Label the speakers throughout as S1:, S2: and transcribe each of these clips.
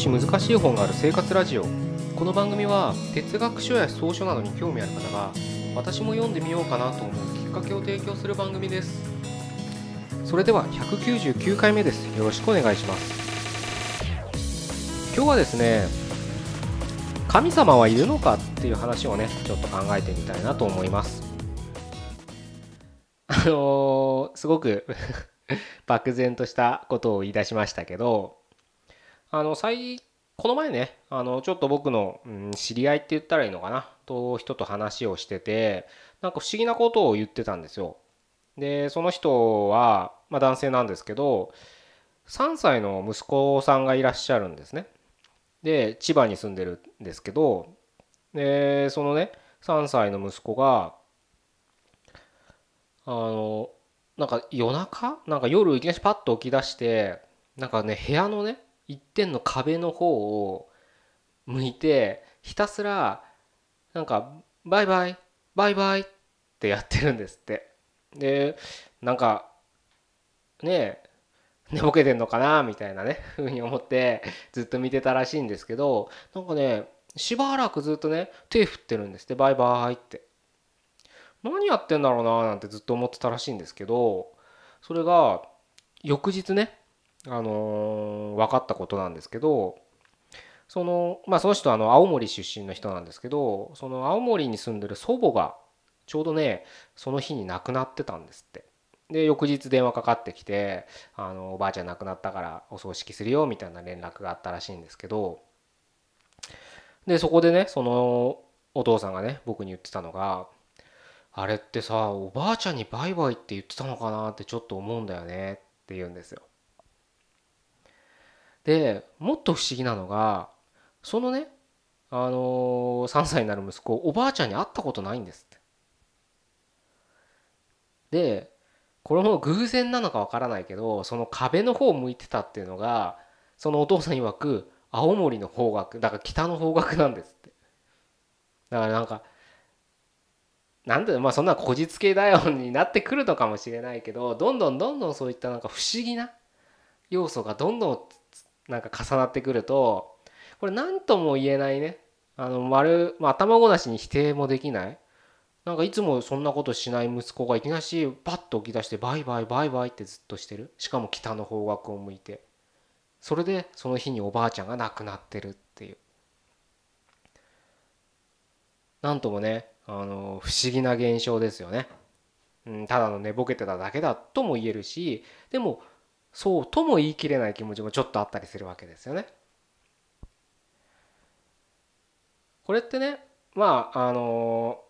S1: し難しい本がある生活ラジオ。この番組は哲学書や草書などに興味ある方が私も読んでみようかなと思うきっかけを提供する番組です。それでは199回目です。よろしくお願いします。今日はですね神様はいるのかっていう話をねちょっと考えてみたいなと思います。あのー、すごく 漠然としたことを言い出しましたけどあの最この前ねあのちょっと僕の、うん、知り合いって言ったらいいのかなと人と話をしててなんか不思議なことを言ってたんですよ。でその人は、まあ、男性なんですけど3歳の息子さんがいらっしゃるんですね。で千葉に住んでるんですけどでそのね3歳の息子があのなんか夜中？なんか夜いきなりパッと起き出してなんかね部屋のね一点の壁の方を向いてひたすらなんかバイバイバイバイってやってるんですって。でなんかねえ寝ぼけてんのかなみたいなねふうに思ってずっと見てたらしいんですけどなんかねしばらくずっとね手振ってるんですってバイバイって。何やってんだろうななんてずっと思ってたらしいんですけどそれが翌日ねあの、分かったことなんですけどそのまあその人あの青森出身の人なんですけどその青森に住んでる祖母がちょうどねその日に亡くなってたんですってで翌日電話かかってきてあのおばあちゃん亡くなったからお葬式するよみたいな連絡があったらしいんですけどでそこでねそのお父さんがね僕に言ってたのがあれってさおばあちゃんにバイバイって言ってたのかなってちょっと思うんだよねって言うんですよ。でもっと不思議なのがそのねあのー、3歳になる息子おばあちゃんに会ったことないんですって。でこれも偶然なのかわからないけどその壁の方を向いてたっていうのがそのお父さん曰く青森の方角だから北の方角なんですってだからなんかなんでまあそんなこじつけだよになってくるのかもしれないけどどんどんどんどんそういったなんか不思議な要素がどんどんなんか重なってくるとこれ何とも言えないね。あの丸、まあ、頭ごなしに否定もできない。なんかいつもそんなことしない息子がいきなりパッと起き出してバイバイバイバイってずっとしてる。しかも北の方角を向いて。それでその日におばあちゃんが亡くなってるっていう。なんともねあの不思議な現象ですよね。うん、ただの寝ぼけてただけだとも言えるしでもそうとも言い切れない気持ちもちょっとあったりするわけですよね。これってねまああの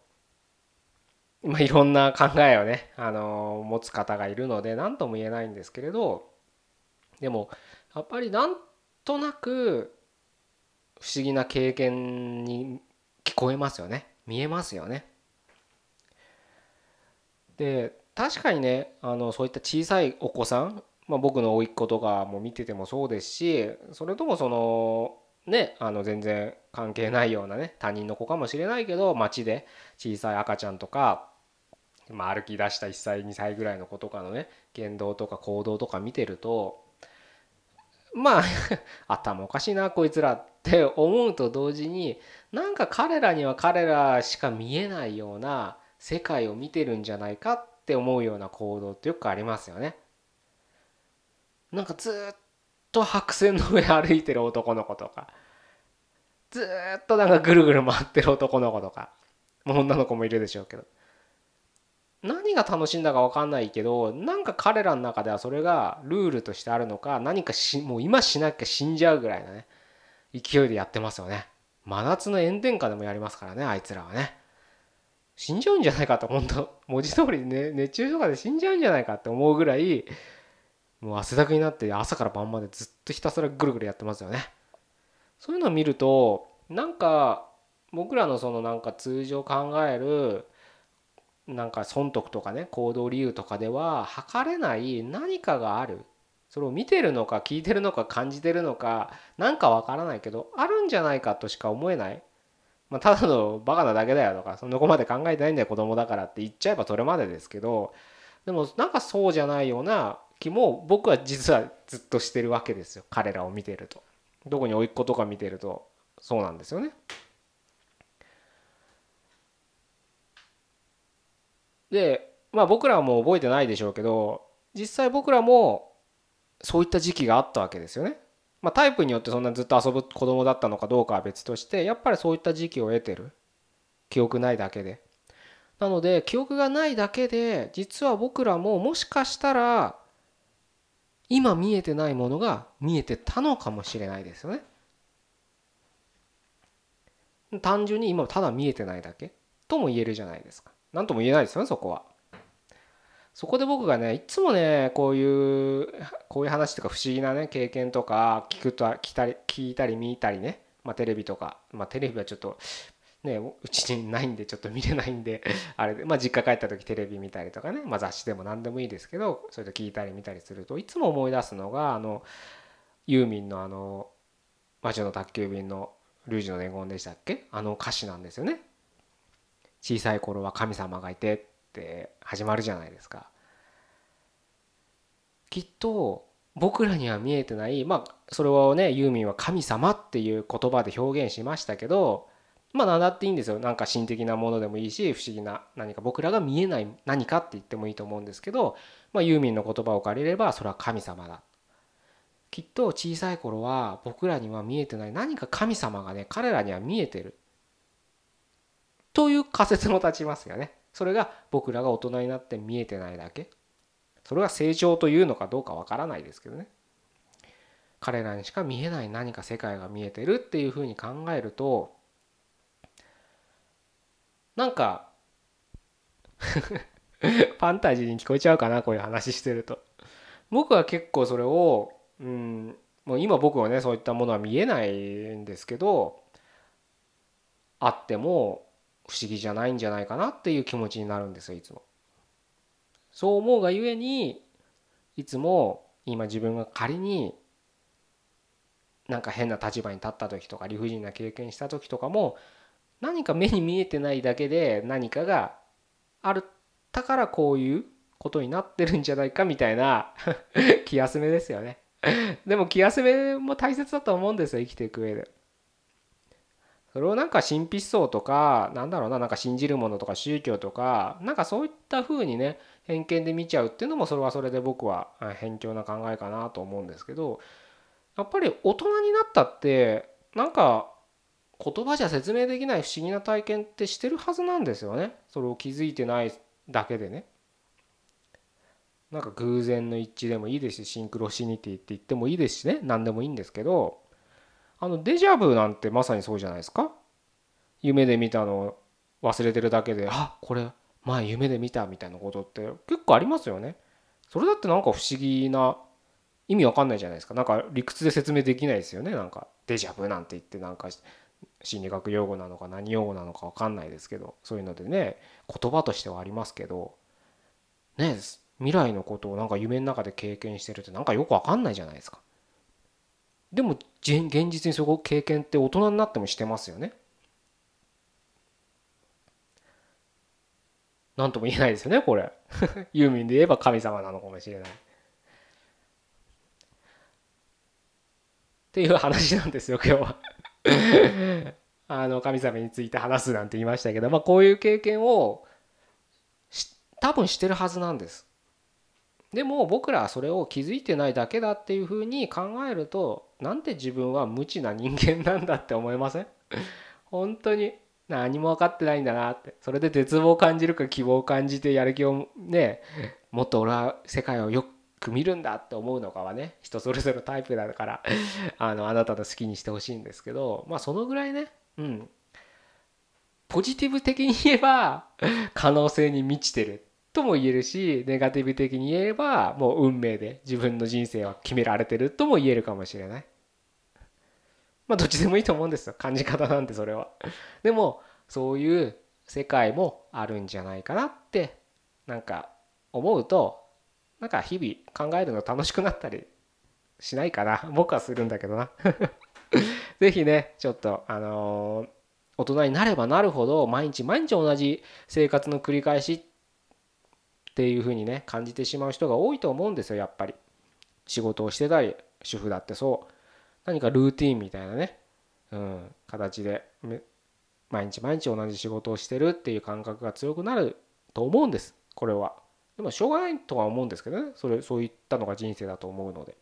S1: まあ、いろんな考えをね、あの持つ方がいるので何とも言えないんですけれどでもやっぱりなんとなく不思議な経験に聞こえますよね。見えますよね。で確かにねあのそういった小さいお子さん、まあ、僕の甥っ子とかも見ててもそうですしそれともそのねあの全然関係ないようなね他人の子かもしれないけど街で小さい赤ちゃんとか、まあ、歩き出した1歳2歳ぐらいの子とかのね言動とか行動とか見てるとまあ 頭おかしいなこいつらって思うと同時になんか彼らには彼らしか見えないような世界を見てるんじゃないかって思うような行動ってよくありますよね。なんかずっと白線の上歩いてる男の子とか。ずっとなんかぐるぐる回ってる男の子とか。もう女の子もいるでしょうけど。何が楽しいんだか分かんないけどなんか彼らの中ではそれがルールとしてあるのか何かしもう今しなきゃ死んじゃうぐらいのね勢いでやってますよね。真夏の炎天下でもやりますからねあいつらはね。死んじゃうんじゃないかと本当文字通りね熱中症とかで死んじゃうんじゃないかって思うぐらいもう汗だくになって朝から晩までずっとひたすらぐるぐるやってますよね。そういうのを見るとなんか僕らのそのなんか通常考えるなんか損得とかね行動理由とかでは測れない何かがある。それを見てるのか聞いてるのか感じてるのか何かわからないけどあるんじゃないかとしか思えない、まあ、ただのバカなだけだよとかそんな子まで考えてないんだよ子供だからって言っちゃえばそれまでですけどでもなんかそうじゃないような気も僕は実はずっとしてるわけですよ彼らを見てるとどこに甥っ子とか見てるとそうなんですよねでまあ僕らはもう覚えてないでしょうけど実際僕らもそういった時期があったわけですよね。まあ、タイプによってそんなずっと遊ぶ子供だったのかどうかは別としてやっぱりそういった時期を得てる記憶ないだけで。なので記憶がないだけで実は僕らももしかしたら今見えてないものが見えてたのかもしれないですよね。単純に今ただ見えてないだけとも言えるじゃないですか。何とも言えないですよねそこは。そこで僕がねいつもねこういうこういう話とか不思議なね経験とか聞くと聞いたり聞いたり見たりね、まあ、テレビとか、まあ、テレビはちょっとねうちにないんでちょっと見れないんで あれで、まあ、実家帰った時テレビ見たりとかね、まあ、雑誌でも何でもいいですけどそれで聞いたり見たりするといつも思い出すのがあのユーミンのあの「魔女の宅急便」の「ルージュの伝言」でしたっけ？あの歌詞なんですよね。小さい頃は神様がいてって始まるじゃないですか。きっと僕らには見えてないまあそれをねユーミンは神様っていう言葉で表現しましたけどまあ何だっていいんですよ。なんか神的なものでもいいし不思議な何か僕らが見えない何かって言ってもいいと思うんですけど、まあ、ユーミンの言葉を借りればそれは神様だ。きっと小さい頃は僕らには見えてない何か神様がね彼らには見えてる。という仮説も立ちますよね。それが僕らが大人になって見えてないだけ。それが成長というのかどうかわからないですけどね。彼らにしか見えない何か世界が見えてるっていうふうに考えるとなんか ファンタジーに聞こえちゃうかなこういう話してると僕は結構それをうんもう今僕はねそういったものは見えないんですけどあっても不思議じゃないんじゃないかなっていう気持ちになるんですよいつも。そう思うがゆえにいつも今自分が仮になんか変な立場に立った時とか理不尽な経験した時とかも何か目に見えてないだけで何かがあるだからこういうことになってるんじゃないかみたいな 気休めですよねでも気休めも大切だと思うんですよ生きていく上で。それをなんか神秘思想とかなんだろうななんか信じるものとか宗教とかなんかそういった風にね偏見で見ちゃうっていうのもそれはそれで僕は偏境な考えかなと思うんですけどやっぱり大人になったってなんか言葉じゃ説明できない不思議な体験ってしてるはずなんですよね。それを気づいてないだけでね。なんか偶然の一致でもいいですしシンクロシニティって言ってもいいですしね。何でもいいんですけどあのデジャブなんてまさにそうじゃないですか。夢で見たのを忘れてるだけであこれ前夢で見たみたいなことって結構ありますよね。それだってなんか不思議な意味わかんないじゃないですか。なんか理屈で説明できないですよね。なんかデジャブなんて言ってなんか心理学用語なのか何用語なのかわかんないですけどそういうのでね言葉としてはありますけどね未来のことをなんか夢の中で経験してるってなんかよくわかんないじゃないですかでも現実にそこ経験って大人になってもしてますよね。何とも言えないですよねこれ。ユーミンで言えば神様なのかもしれない。っていう話なんですよ今日は あの神様について話すなんて言いましたけど、まあ、こういう経験を多分してるはずなんです。でも僕らはそれを気づいてないだけだっていうふうに考えるとなんて自分は無知な人間なんだって思いません？本当に何も分かってないんだなってそれで絶望を感じるか希望を感じてやる気をねもっと俺は世界をよく見るんだって思うのかはね人それぞれタイプだから あのあなたの好きにしてほしいんですけどまあそのぐらいねうん。ポジティブ的に言えば 可能性に満ちてるとも言えるしネガティブ的に言えばもう運命で自分の人生は決められてるとも言えるかもしれない。まあどっちでもいいと思うんですよ。感じ方なんてそれは。でもそういう世界もあるんじゃないかなってなんか思うとなんか日々考えるの楽しくなったりしないかな。僕はするんだけどな。是非ねちょっとあの、大人になればなるほど毎日毎日同じ生活の繰り返しっていうふうにね感じてしまう人が多いと思うんですよやっぱり。仕事をしてたり主婦だってそう。何かルーティンみたいなね、うん、形で毎日毎日同じ仕事をしてるっていう感覚が強くなると思うんですこれは。でもしょうがないとは思うんですけどね。それそういったのが人生だと思うので。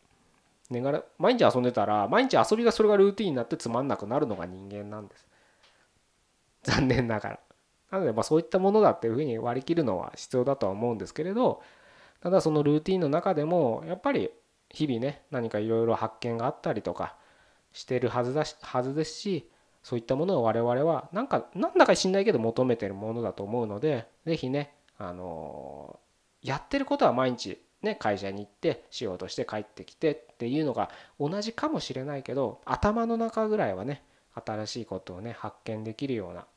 S1: ねがら毎日遊んでたら毎日遊びがそれがルーティンになってつまんなくなるのが人間なんです。残念ながら。なのでまあそういったものだっていうふうに割り切るのは必要だとは思うんですけれどただそのルーティンの中でもやっぱり日々ね何かいろいろ発見があったりとかしてるはずだしはずですしそういったものを我々はなんかなんだか知んないけど求めてるものだと思うので是非ねあのやってることは毎日ね会社に行って仕事して帰ってきてっていうのが同じかもしれないけど頭の中ぐらいはね新しいことをね発見できるような思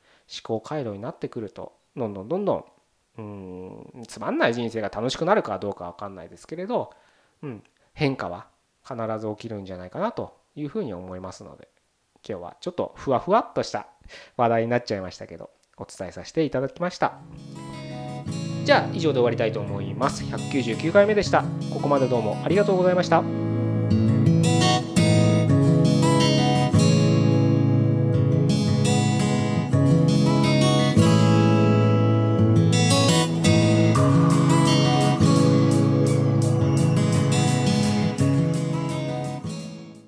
S1: 考回路になってくるとどんどんどんどんうんつまんない人生が楽しくなるかどうか分かんないですけれど、うん、変化は必ず起きるんじゃないかなというふうに思いますので今日はちょっとふわふわっとした話題になっちゃいましたけどお伝えさせていただきました。じゃあ以上で終わりたいと思います。199回目でした。ここまでどうもありがとうございました。